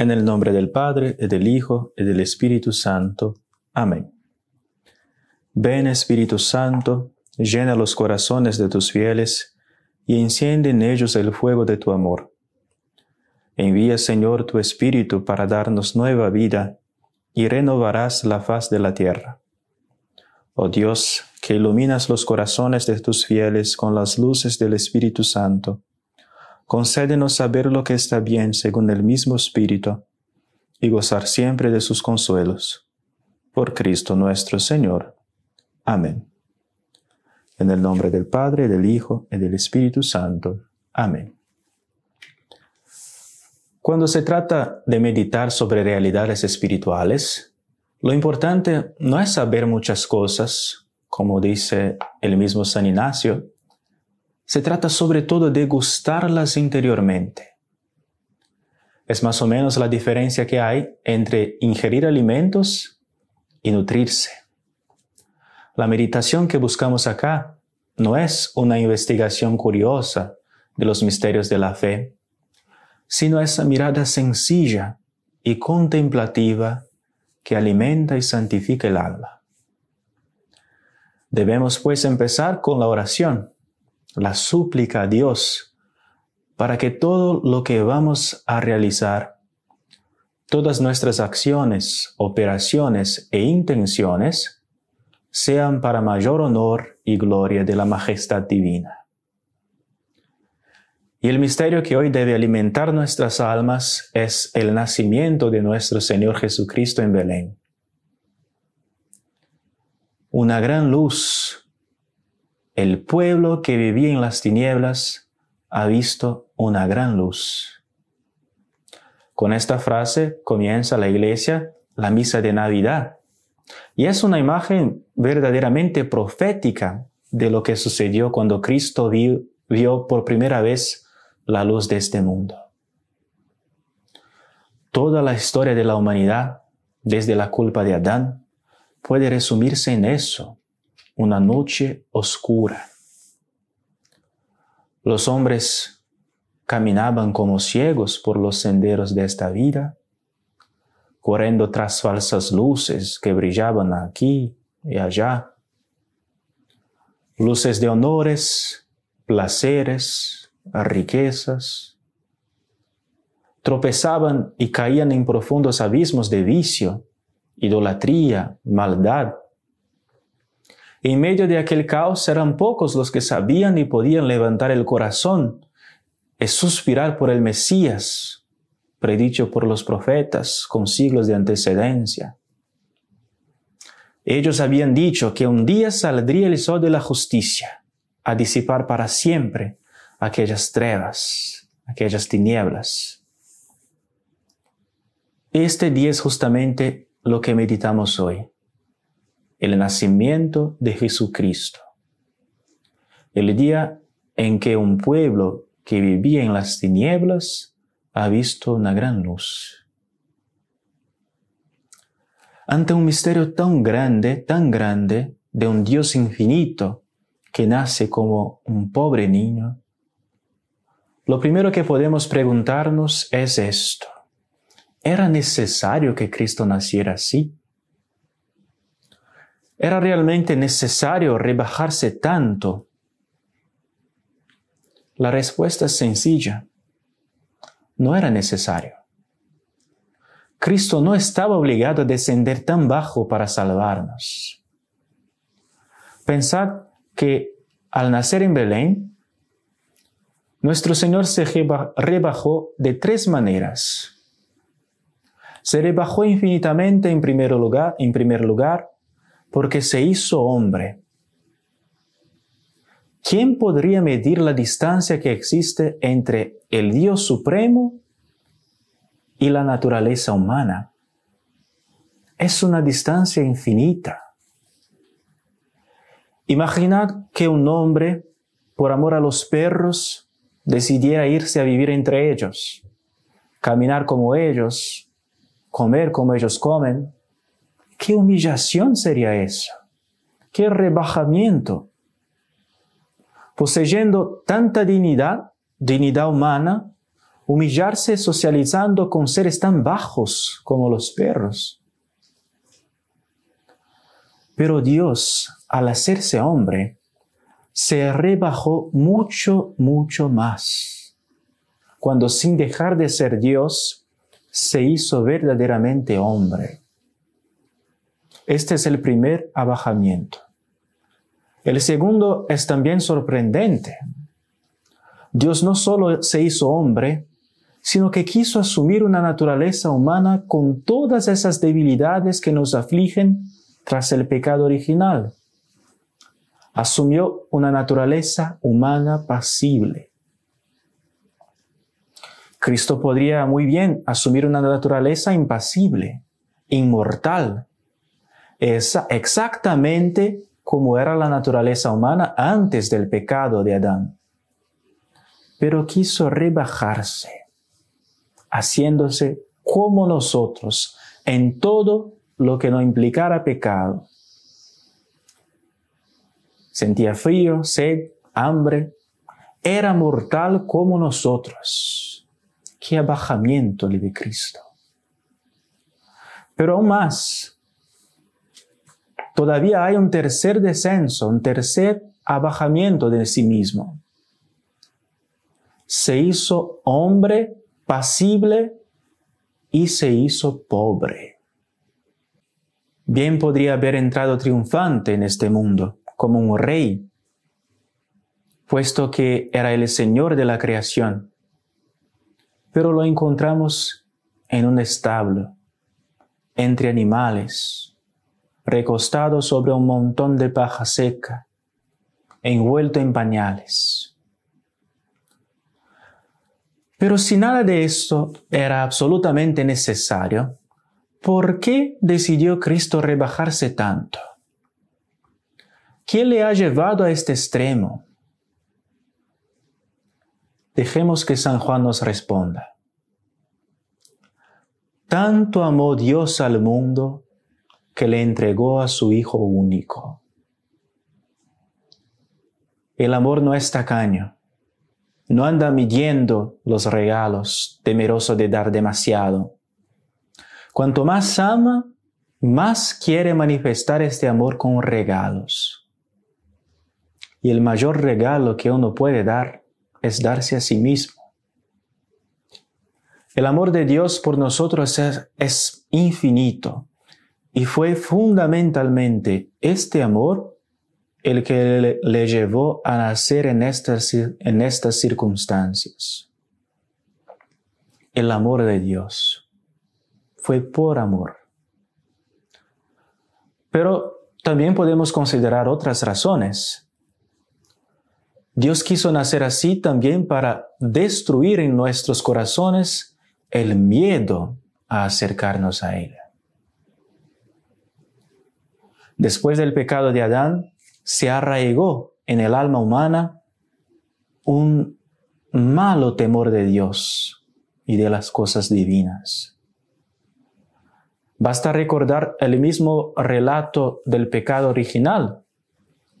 En el nombre del Padre, y del Hijo, y del Espíritu Santo. Amén. Ven Espíritu Santo, llena los corazones de tus fieles, y enciende en ellos el fuego de tu amor. Envía, Señor, tu Espíritu para darnos nueva vida, y renovarás la faz de la tierra. Oh Dios, que iluminas los corazones de tus fieles con las luces del Espíritu Santo, concédenos saber lo que está bien según el mismo Espíritu, y gozar siempre de sus consuelos. Por Cristo nuestro Señor. Amén. En el nombre del Padre, del Hijo y del Espíritu Santo. Amén. Cuando se trata de meditar sobre realidades espirituales, lo importante no es saber muchas cosas, como dice el mismo San Ignacio, se trata sobre todo de gustarlas interiormente. Es más o menos la diferencia que hay entre ingerir alimentos y nutrirse. La meditación que buscamos acá no es una investigación curiosa de los misterios de la fe, sino esa mirada sencilla y contemplativa que alimenta y santifica el alma. Debemos pues empezar con la oración la súplica a Dios para que todo lo que vamos a realizar, todas nuestras acciones, operaciones e intenciones, sean para mayor honor y gloria de la majestad divina. Y el misterio que hoy debe alimentar nuestras almas es el nacimiento de nuestro Señor Jesucristo en Belén. Una gran luz el pueblo que vivía en las tinieblas ha visto una gran luz. Con esta frase comienza la iglesia la misa de Navidad. Y es una imagen verdaderamente profética de lo que sucedió cuando Cristo vio, por primera vez la luz de este mundo. Toda la historia de la humanidad, desde la culpa de Adán, puede resumirse en eso, una noche oscura. Los hombres caminaban como ciegos por los senderos de esta vida, corriendo tras falsas luces que brillaban aquí y allá, luces de honores, placeres, riquezas. Tropezaban y caían en profundos abismos de vicio, idolatría, maldad, en medio de aquel caos eran pocos los que sabían y podían levantar el corazón y suspirar por el Mesías, predicho por los profetas con siglos de antecedencia. Ellos habían dicho que un día saldría el sol de la justicia a disipar para siempre aquellas trevas, aquellas tinieblas. Este día es justamente lo que meditamos hoy el nacimiento de Jesucristo. El día en que un pueblo que vivía en las tinieblas ha visto una gran luz. Ante un misterio tan grande, tan grande, de un Dios infinito que nace como un pobre niño, lo primero que podemos preguntarnos es esto. ¿Era necesario que Cristo naciera así? ¿Era realmente necesario rebajarse tanto? La respuesta es sencilla. No era necesario. Cristo no estaba obligado a descender tan bajo para salvarnos. Pensad que al nacer en Belén, nuestro Señor se rebajó de tres maneras. Se rebajó infinitamente en primer lugar, en primer lugar porque se hizo hombre. ¿Quién podría medir la distancia que existe entre el Dios Supremo y la naturaleza humana? Es una distancia infinita. Imaginad que un hombre, por amor a los perros, decidiera irse a vivir entre ellos, caminar como ellos, comer como ellos comen, ¿Qué humillación sería eso? ¿Qué rebajamiento? Poseyendo tanta dignidad, dignidad humana, humillarse socializando con seres tan bajos como los perros. Pero Dios, al hacerse hombre, se rebajó mucho, mucho más. Cuando sin dejar de ser Dios, se hizo verdaderamente hombre. Este es el primer abajamiento. El segundo es también sorprendente. Dios no solo se hizo hombre, sino que quiso asumir una naturaleza humana con todas esas debilidades que nos afligen tras el pecado original. Asumió una naturaleza humana pasible. Cristo podría muy bien asumir una naturaleza impasible, inmortal, exactamente como era la naturaleza humana antes del pecado de Adán. Pero quiso rebajarse, haciéndose como nosotros en todo lo que no implicara pecado. Sentía frío, sed, hambre. Era mortal como nosotros. Qué abajamiento le de Cristo. Pero aún más, todavía hay un tercer descenso, un tercer abajamiento de sí mismo. Se hizo hombre pasible y se hizo pobre. Bien podría haber entrado triunfante en este mundo, como un rey, puesto que era el Señor de la creación. Pero lo encontramos en un establo, entre animales, recostado sobre un montón de paja seca, envuelto en pañales. Pero si nada de esto era absolutamente necesario, ¿por qué decidió Cristo rebajarse tanto? ¿Qué le ha llevado a este extremo? Dejemos que San Juan nos responda. Tanto amó Dios al mundo que le entregó a su Hijo único. El amor no es tacaño, no anda midiendo los regalos, temeroso de dar demasiado. Cuanto más ama, más quiere manifestar este amor con regalos. Y el mayor regalo que uno puede dar es darse a sí mismo. El amor de Dios por nosotros es, es infinito y fue fundamentalmente este amor el que le, llevó a nacer en estas, en estas circunstancias. El amor de Dios fue por amor. Pero también podemos considerar otras razones. Dios quiso nacer así también para destruir en nuestros corazones el miedo a acercarnos a Él. Después del pecado de Adán, se arraigó en el alma humana un malo temor de Dios y de las cosas divinas. Basta recordar el mismo relato del pecado original,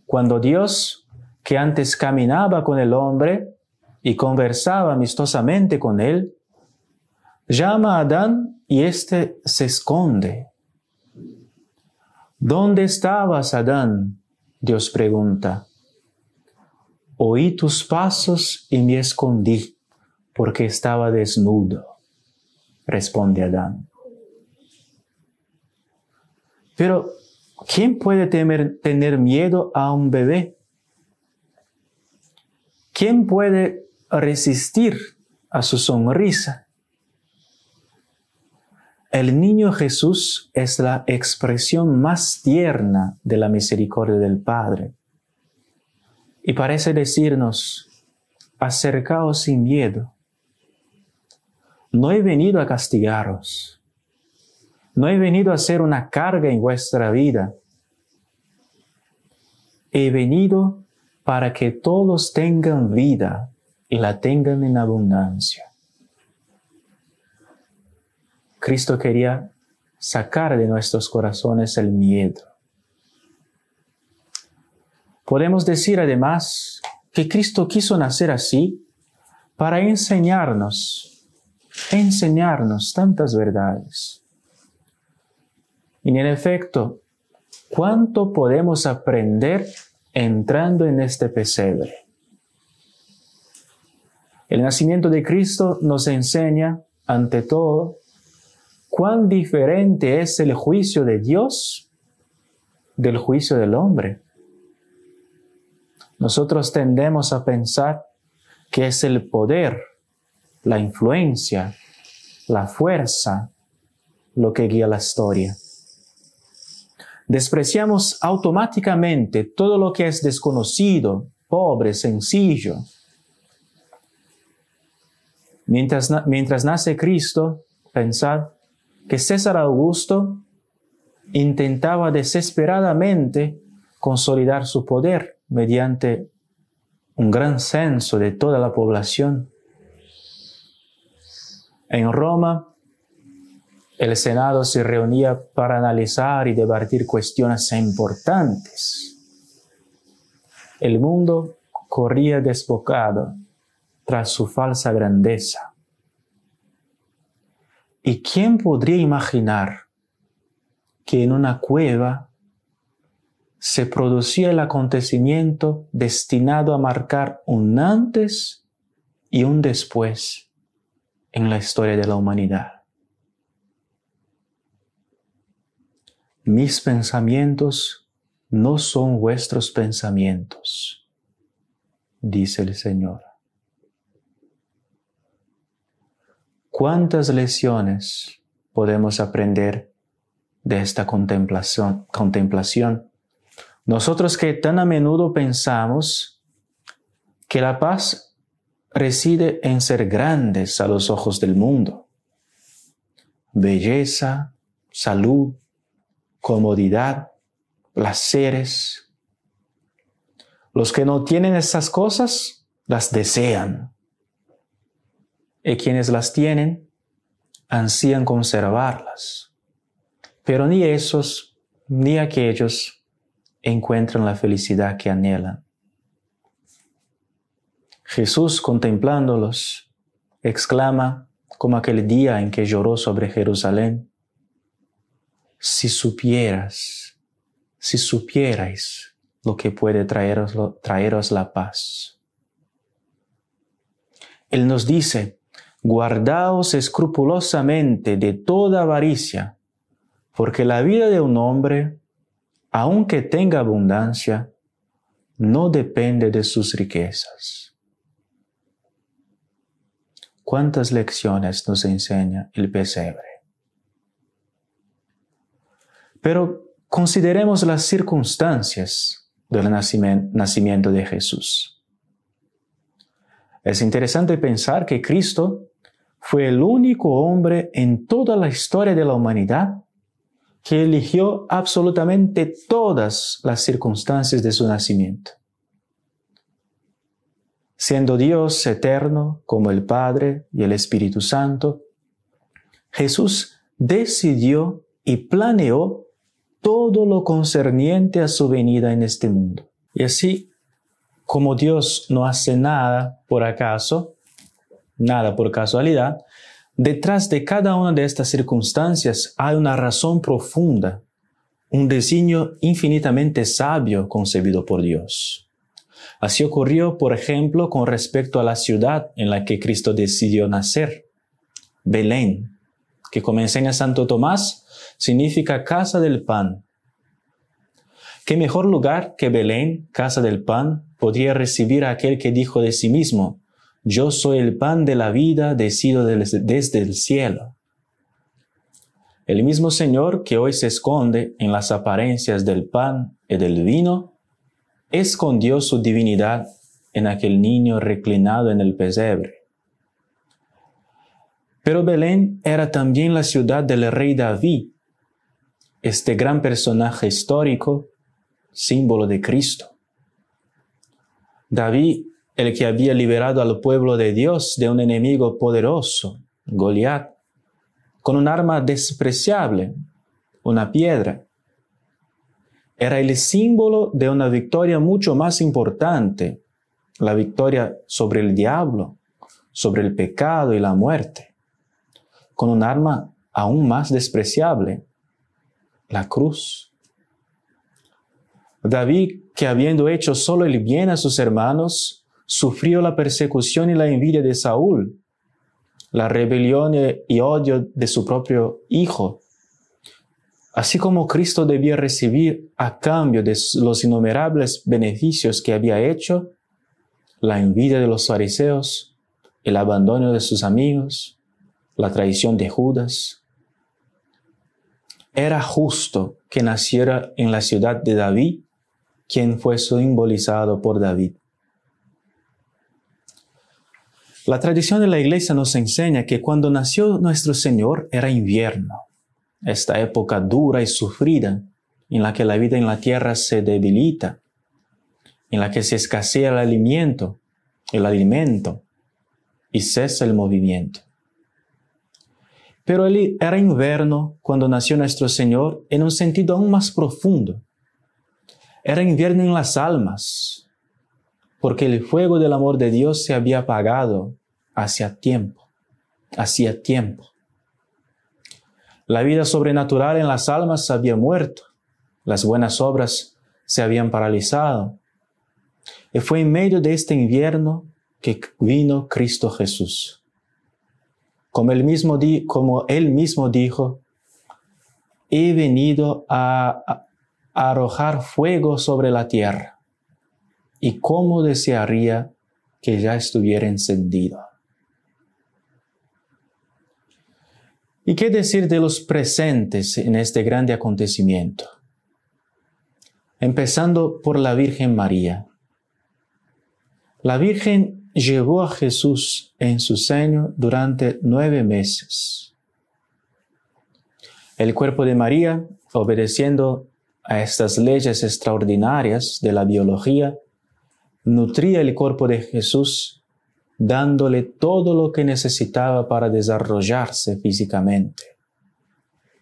cuando Dios, que antes caminaba con el hombre y conversaba amistosamente con él, llama a Adán y éste se esconde ¿Dónde estabas, Adán? Dios pregunta. Oí tus pasos y me escondí porque estaba desnudo, responde Adán. Pero, ¿quién puede tener miedo a un bebé? ¿Quién puede resistir a su sonrisa? El niño Jesús es la expresión más tierna de la misericordia del Padre. Y parece decirnos, acercaos sin miedo. No he venido a castigaros. No he venido a hacer una carga en vuestra vida. He venido para que todos tengan vida y la tengan en abundancia. Cristo quería sacar de nuestros corazones el miedo. Podemos decir además que Cristo quiso nacer así para enseñarnos enseñarnos tantas verdades. Y en efecto, ¿cuánto podemos aprender entrando en este pesebre? El nacimiento de Cristo nos enseña, ante todo, cuán diferente es el juicio de Dios del juicio del hombre. Nosotros tendemos a pensar que es el poder, la influencia, la fuerza lo que guía la historia. Despreciamos automáticamente todo lo que es desconocido, pobre, sencillo. Mientras, nace Cristo, pensad que César Augusto intentaba desesperadamente consolidar su poder mediante un gran censo de toda la población. En Roma, el Senado se reunía para analizar y debatir cuestiones importantes. El mundo corría desbocado tras su falsa grandeza. ¿Y quién podría imaginar que en una cueva se producía el acontecimiento destinado a marcar un antes y un después en la historia de la humanidad? Mis pensamientos no son vuestros pensamientos, dice el Señor. ¿Cuántas lecciones podemos aprender de esta contemplación, contemplación. Nosotros que tan a menudo pensamos que la paz reside en ser grandes a los ojos del mundo. Belleza, salud, comodidad, placeres. Los que no tienen esas cosas las desean. Y quienes las tienen ansían conservarlas. Pero ni esos ni aquellos encuentran la felicidad que anhelan. Jesús contemplándolos, exclama como aquel día en que lloró sobre Jerusalén, si supieras, si supierais lo que puede traeros, traeros la paz. Él nos dice, guardaos escrupulosamente de toda avaricia, porque la vida de un hombre, aunque tenga abundancia, no depende de sus riquezas. ¿Cuántas lecciones nos enseña el pesebre? Pero consideremos las circunstancias del nacimiento de Jesús. Es interesante pensar que Cristo fue el único hombre en toda la historia de la humanidad que eligió absolutamente todas las circunstancias de su nacimiento. Siendo Dios eterno como el Padre y el Espíritu Santo, Jesús decidió y planeó todo lo concerniente a su venida en este mundo. Y así, como Dios no hace nada por acaso, nada por casualidad, Detrás de cada una de estas circunstancias hay una razón profunda, un designio infinitamente sabio concebido por Dios. Así ocurrió, por ejemplo, con respecto a la ciudad en la que Cristo decidió nacer, Belén, que como enseña Santo Tomás, significa casa del pan. ¿Qué mejor lugar que Belén, casa del pan, podría recibir a aquel que dijo de sí mismo, yo soy el pan de la vida decido desde el cielo. El mismo Señor que hoy se esconde en las apariencias del pan y del vino, escondió su divinidad en aquel niño reclinado en el pesebre. Pero Belén era también la ciudad del rey David, este gran personaje histórico, símbolo de Cristo. David el que había liberado al pueblo de Dios de un enemigo poderoso, Goliat, con un arma despreciable, una piedra. Era el símbolo de una victoria mucho más importante, la victoria sobre el diablo, sobre el pecado y la muerte. con un arma aún más despreciable, la cruz. David, que habiendo hecho solo el bien a sus hermanos, sufrió la persecución y la envidia de Saúl, la rebelión y odio de su propio hijo. Así como Cristo debía recibir a cambio de los innumerables beneficios que había hecho, la envidia de los fariseos, el abandono de sus amigos, la traición de Judas. Era justo que naciera en la ciudad de David, quien fue simbolizado por David. La tradición de la iglesia nos enseña que cuando nació nuestro Señor era invierno, esta época dura y sufrida en la que la vida en la tierra se debilita, en la que se escasea el alimento, el alimento y cesa el movimiento. Pero era invierno cuando nació nuestro Señor en un sentido aún más profundo. Era invierno en las almas, porque el fuego del amor de Dios se había apagado hacía tiempo, hacía tiempo. La vida sobrenatural en las almas había muerto, las buenas obras se habían paralizado. Y fue en medio de este invierno que vino Cristo Jesús. Como él mismo, como él mismo dijo, he venido a arrojar fuego sobre la tierra y cómo desearía que ya estuviera encendido. ¿Y qué decir de los presentes en este grande acontecimiento? Empezando por la Virgen María. La Virgen llevó a Jesús en su seno durante nueve meses. El cuerpo de María, obedeciendo a estas leyes extraordinarias de la biología, nutría el cuerpo de Jesús dándole todo lo que necesitaba para desarrollarse físicamente.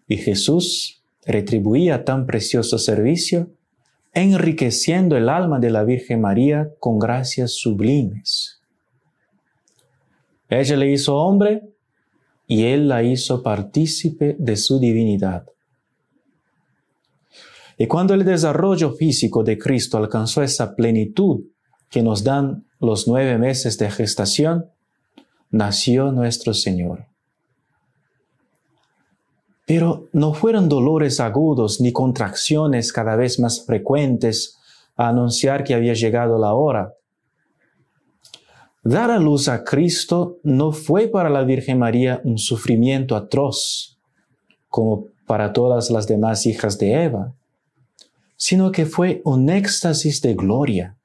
Y Jesús retribuía tan precioso servicio enriqueciendo el alma de la Virgen María con gracias sublimes. Ella le hizo hombre y él la hizo partícipe de su divinidad. Y cuando el desarrollo físico de Cristo alcanzó esa plenitud que nos dan los nueve meses de gestación, nació nuestro Señor. Pero no fueron dolores agudos ni contracciones cada vez más frecuentes a anunciar que había llegado la hora. Dar a luz a Cristo no fue para la Virgen María un sufrimiento atroz, como para todas las demás hijas de Eva sino que fue un éxtasis de gloria.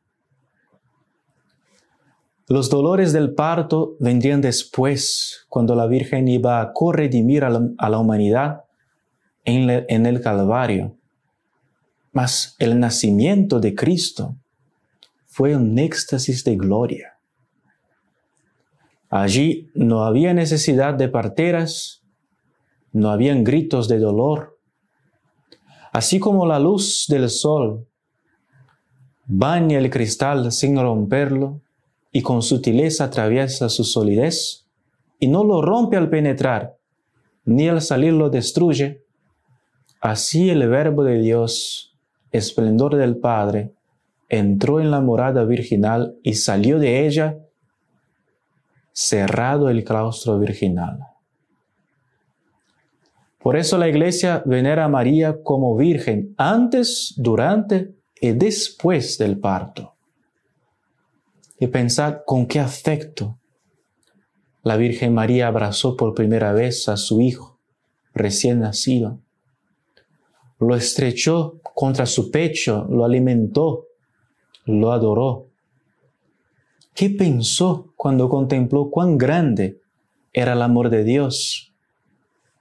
Los dolores del parto vendrían después, cuando la Virgen iba a corredimir a la, humanidad en, en el Calvario. Mas el nacimiento de Cristo fue un éxtasis de gloria. Allí no había necesidad de parteras, no habían gritos de dolor, Así como la luz del sol baña el cristal sin romperlo y con sutileza atraviesa su solidez y no lo rompe al penetrar, ni al salir lo destruye, así el verbo de Dios, esplendor del Padre, entró en la morada virginal y salió de ella cerrado el claustro virginal. Por eso la iglesia venera a María como virgen antes, durante y después del parto. Y pensad con qué afecto la Virgen María abrazó por primera vez a su hijo recién nacido. Lo estrechó contra su pecho, lo alimentó, lo adoró. ¿Qué pensó cuando contempló cuán grande era el amor de Dios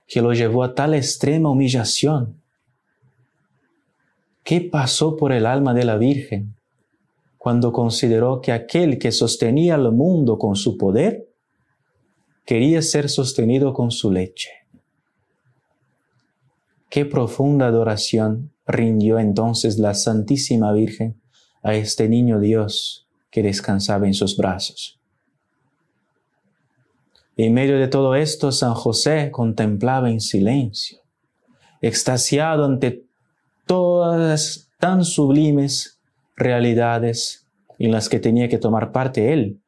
que lo llevó a tal extrema humillación. ¿Qué pasó por el alma de la Virgen cuando consideró que aquel que sostenía al mundo con su poder quería ser sostenido con su leche? Qué profunda adoración rindió entonces la Santísima Virgen a este niño Dios que descansaba en sus brazos. En medio de todo esto, San José contemplaba en silencio, extasiado ante todas tan sublimes realidades en las que tenía que tomar parte él.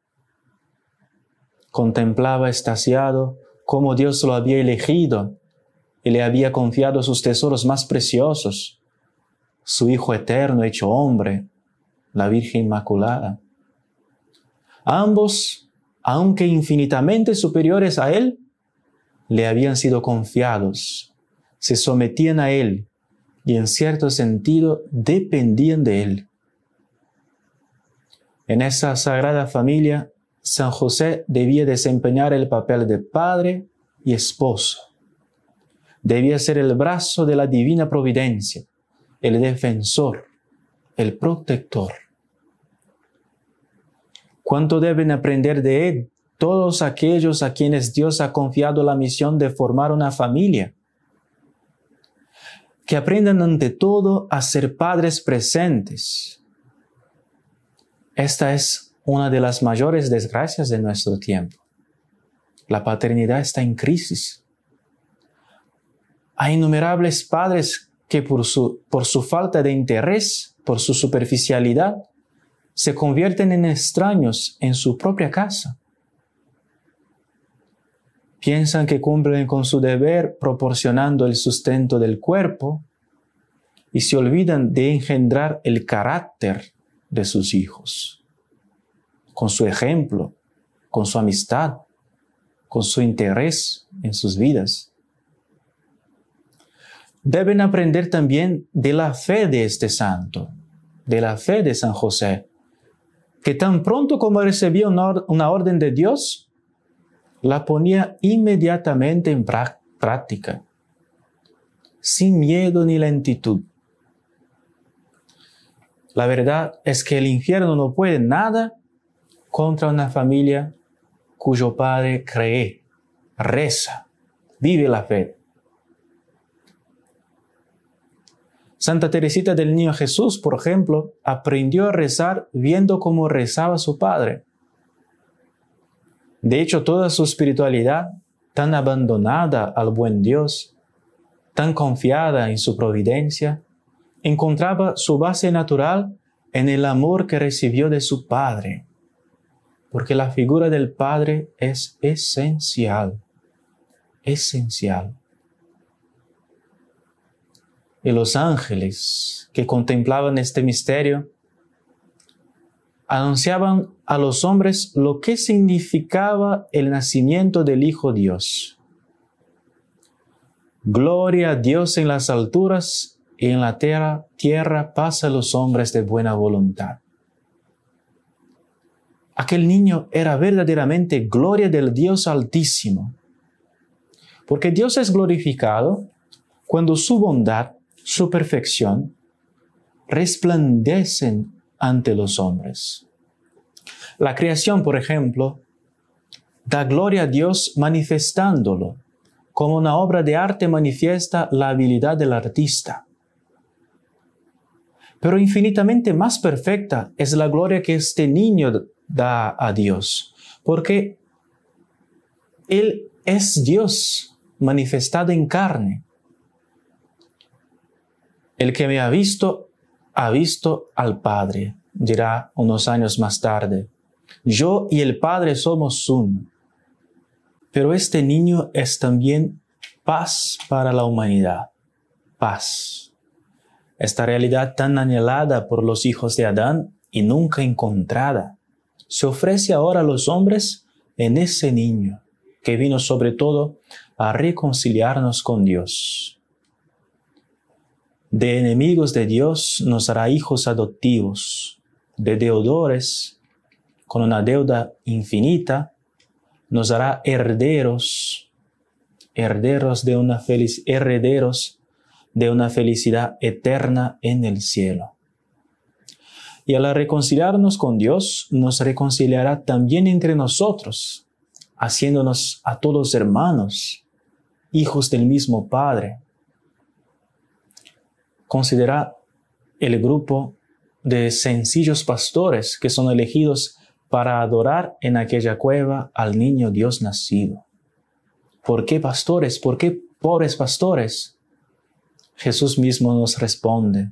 Contemplaba extasiado cómo Dios lo había elegido y le había confiado sus tesoros más preciosos, su Hijo eterno hecho hombre, la Virgen Inmaculada. Ambos, aunque infinitamente superiores a Él, le habían sido confiados, se sometían a Él y en cierto sentido dependían de Él. En esa sagrada familia, San José debía desempeñar el papel de padre y esposo. Debía ser el brazo de la divina providencia, el defensor, el protector. ¿Cuánto deben aprender de Él todos aquellos a quienes Dios ha confiado la misión de formar una familia? Que aprendan ante todo a ser padres presentes. Esta es una de las mayores desgracias de nuestro tiempo. La paternidad está en crisis. Hay innumerables padres que por su, por su falta de interés, por su superficialidad, se convierten en extraños en su propia casa. Piensan que cumplen con su deber proporcionando el sustento del cuerpo y se olvidan de engendrar el carácter de sus hijos, con su ejemplo, con su amistad, con su interés en sus vidas. Deben aprender también de la fe de este santo, de la fe de San José, que tan pronto como recibía una, orden de Dios, la ponía inmediatamente en práctica, sin miedo ni lentitud. La verdad es que el infierno no puede nada contra una familia cuyo padre cree, reza, vive la fe. Santa Teresita del Niño Jesús, por ejemplo, aprendió a rezar viendo cómo rezaba su padre. De hecho, toda su espiritualidad, tan abandonada al buen Dios, tan confiada en su providencia, encontraba su base natural en el amor que recibió de su Padre, porque la figura del Padre es esencial, esencial y los ángeles que contemplaban este misterio anunciaban a los hombres lo que significaba el nacimiento del Hijo Dios. Gloria a Dios en las alturas y en la tierra, tierra paz a los hombres de buena voluntad. Aquel niño era verdaderamente gloria del Dios Altísimo, porque Dios es glorificado cuando su bondad su perfección, resplandecen ante los hombres. La creación, por ejemplo, da gloria a Dios manifestándolo, como una obra de arte manifiesta la habilidad del artista. Pero infinitamente más perfecta es la gloria que este niño da a Dios, porque Él es Dios manifestado en carne. El que me ha visto, ha visto al Padre, dirá unos años más tarde. Yo y el Padre somos uno. Pero este niño es también paz para la humanidad. Paz. Esta realidad tan anhelada por los hijos de Adán y nunca encontrada, se ofrece ahora a los hombres en ese niño que vino sobre todo a reconciliarnos con Dios. De enemigos de Dios nos hará hijos adoptivos, de deudores con una deuda infinita, nos hará herederos, herederos de una herederos de una felicidad eterna en el cielo. Y al reconciliarnos con Dios, nos reconciliará también entre nosotros, haciéndonos a todos hermanos, hijos del mismo Padre considera el grupo de sencillos pastores que son elegidos para adorar en aquella cueva al niño Dios nacido. ¿Por qué pastores? ¿Por qué pobres pastores? Jesús mismo nos responde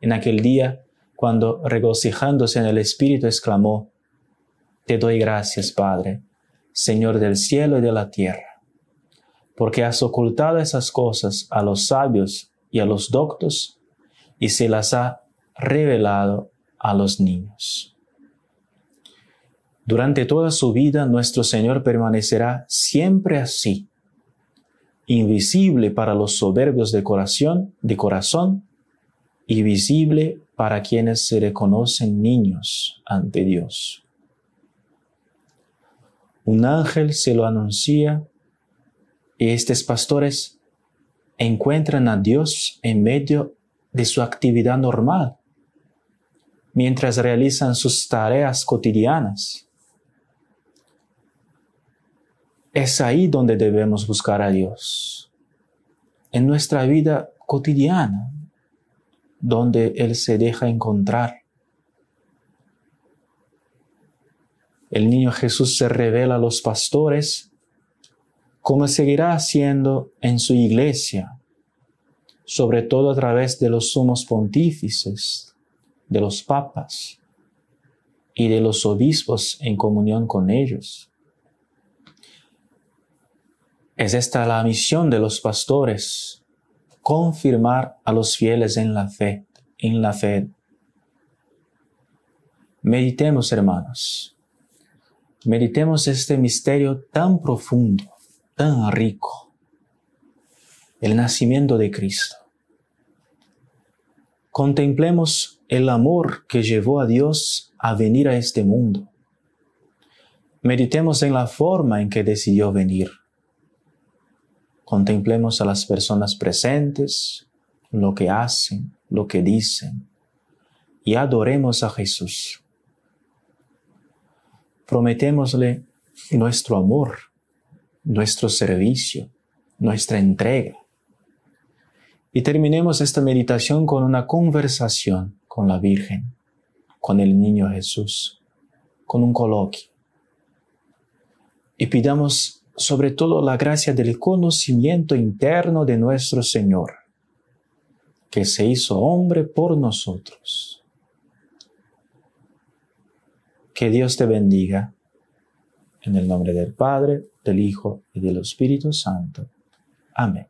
en aquel día cuando regocijándose en el Espíritu exclamó, Te doy gracias, Padre, Señor del cielo y de la tierra, porque has ocultado esas cosas a los sabios y a los doctos y se las ha revelado a los niños. Durante toda su vida nuestro Señor permanecerá siempre así, invisible para los soberbios de corazón, y visible para quienes se reconocen niños ante Dios. Un ángel se lo anuncia y estos pastores encuentran a Dios en medio de su actividad normal, mientras realizan sus tareas cotidianas. Es ahí donde debemos buscar a Dios, en nuestra vida cotidiana, donde Él se deja encontrar. El niño Jesús se revela a los pastores como seguirá haciendo en su iglesia, sobre todo a través de los sumos pontífices, de los papas y de los obispos en comunión con ellos. Es esta la misión de los pastores, confirmar a los fieles en la fe, en la fe. Meditemos, hermanos. Meditemos este misterio tan profundo, tan rico, el nacimiento de Cristo. Contemplemos el amor que llevó a Dios a venir a este mundo. Meditemos en la forma en que decidió venir Contemplemos a las personas presentes, lo que hacen, lo que dicen, y adoremos a Jesús. Prometémosle nuestro amor, nuestro servicio, nuestra entrega. Y terminemos esta meditación con una conversación con la Virgen, con el niño Jesús, con un coloquio. Y pidamos sobre todo la gracia del conocimiento interno de nuestro Señor, que se hizo hombre por nosotros. Que Dios te bendiga. En el nombre del Padre, del Hijo y del Espíritu Santo. Amén.